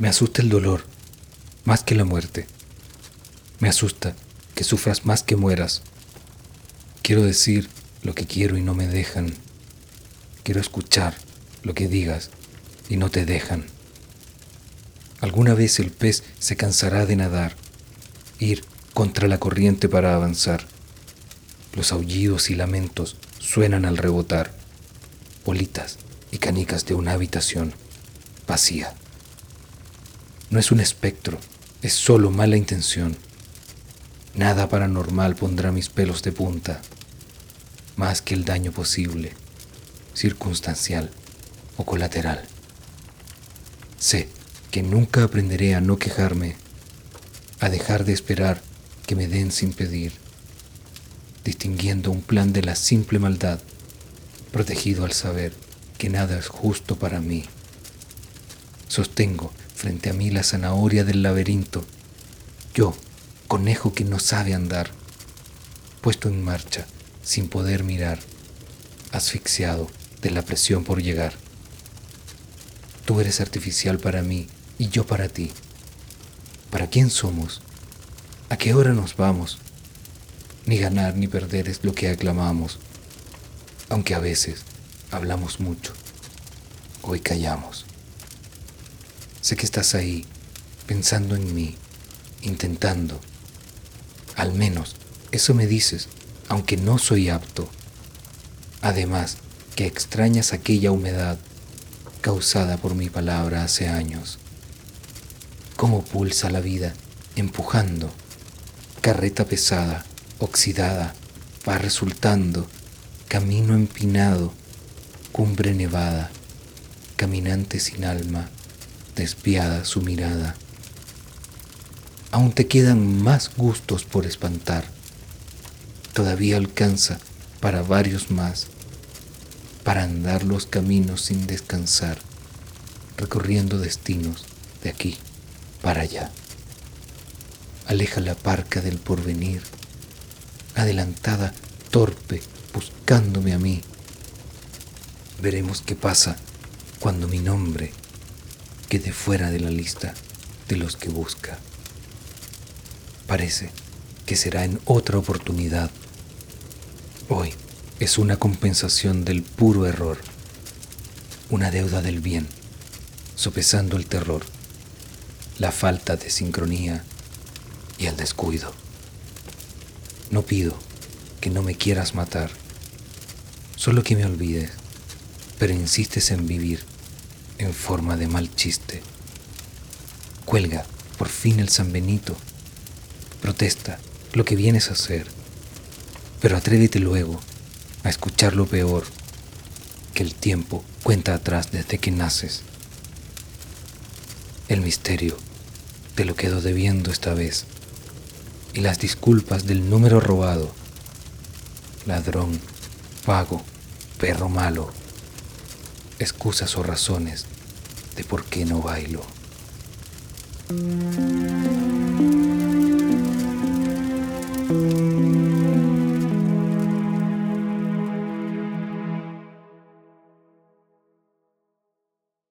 Me asusta el dolor, más que la muerte. Me asusta que sufras más que mueras. Quiero decir lo que quiero y no me dejan. Quiero escuchar lo que digas y no te dejan. Alguna vez el pez se cansará de nadar, ir contra la corriente para avanzar. Los aullidos y lamentos suenan al rebotar, bolitas y canicas de una habitación vacía. No es un espectro, es solo mala intención. Nada paranormal pondrá mis pelos de punta, más que el daño posible, circunstancial o colateral. Sé que nunca aprenderé a no quejarme, a dejar de esperar que me den sin pedir, distinguiendo un plan de la simple maldad, protegido al saber que nada es justo para mí. Sostengo frente a mí la zanahoria del laberinto, yo, conejo que no sabe andar, puesto en marcha, sin poder mirar, asfixiado de la presión por llegar. Tú eres artificial para mí y yo para ti. ¿Para quién somos? ¿A qué hora nos vamos? Ni ganar ni perder es lo que aclamamos, aunque a veces hablamos mucho, hoy callamos. Sé que estás ahí, pensando en mí, intentando. Al menos eso me dices, aunque no soy apto. Además, que extrañas aquella humedad causada por mi palabra hace años. Cómo pulsa la vida, empujando. Carreta pesada, oxidada, va resultando. Camino empinado, cumbre nevada, caminante sin alma, despiada su mirada aún te quedan más gustos por espantar. Todavía alcanza para varios más, para andar los caminos sin descansar, recorriendo destinos de aquí para allá. Aleja la parca del porvenir, adelantada, torpe, buscándome a mí. Veremos qué pasa cuando mi nombre quede fuera de la lista de los que busca parece que será en otra oportunidad. Hoy es una compensación del puro error, una deuda del bien, sopesando el terror, la falta de sincronía y el descuido. No pido que no me quieras matar, solo que me olvides, pero insistes en vivir en forma de mal chiste. Cuelga por fin el San Benito. Protesta lo que vienes a hacer, pero atrévete luego a escuchar lo peor, que el tiempo cuenta atrás desde que naces. El misterio te lo quedo debiendo esta vez, y las disculpas del número robado, ladrón, vago, perro malo, excusas o razones de por qué no bailo.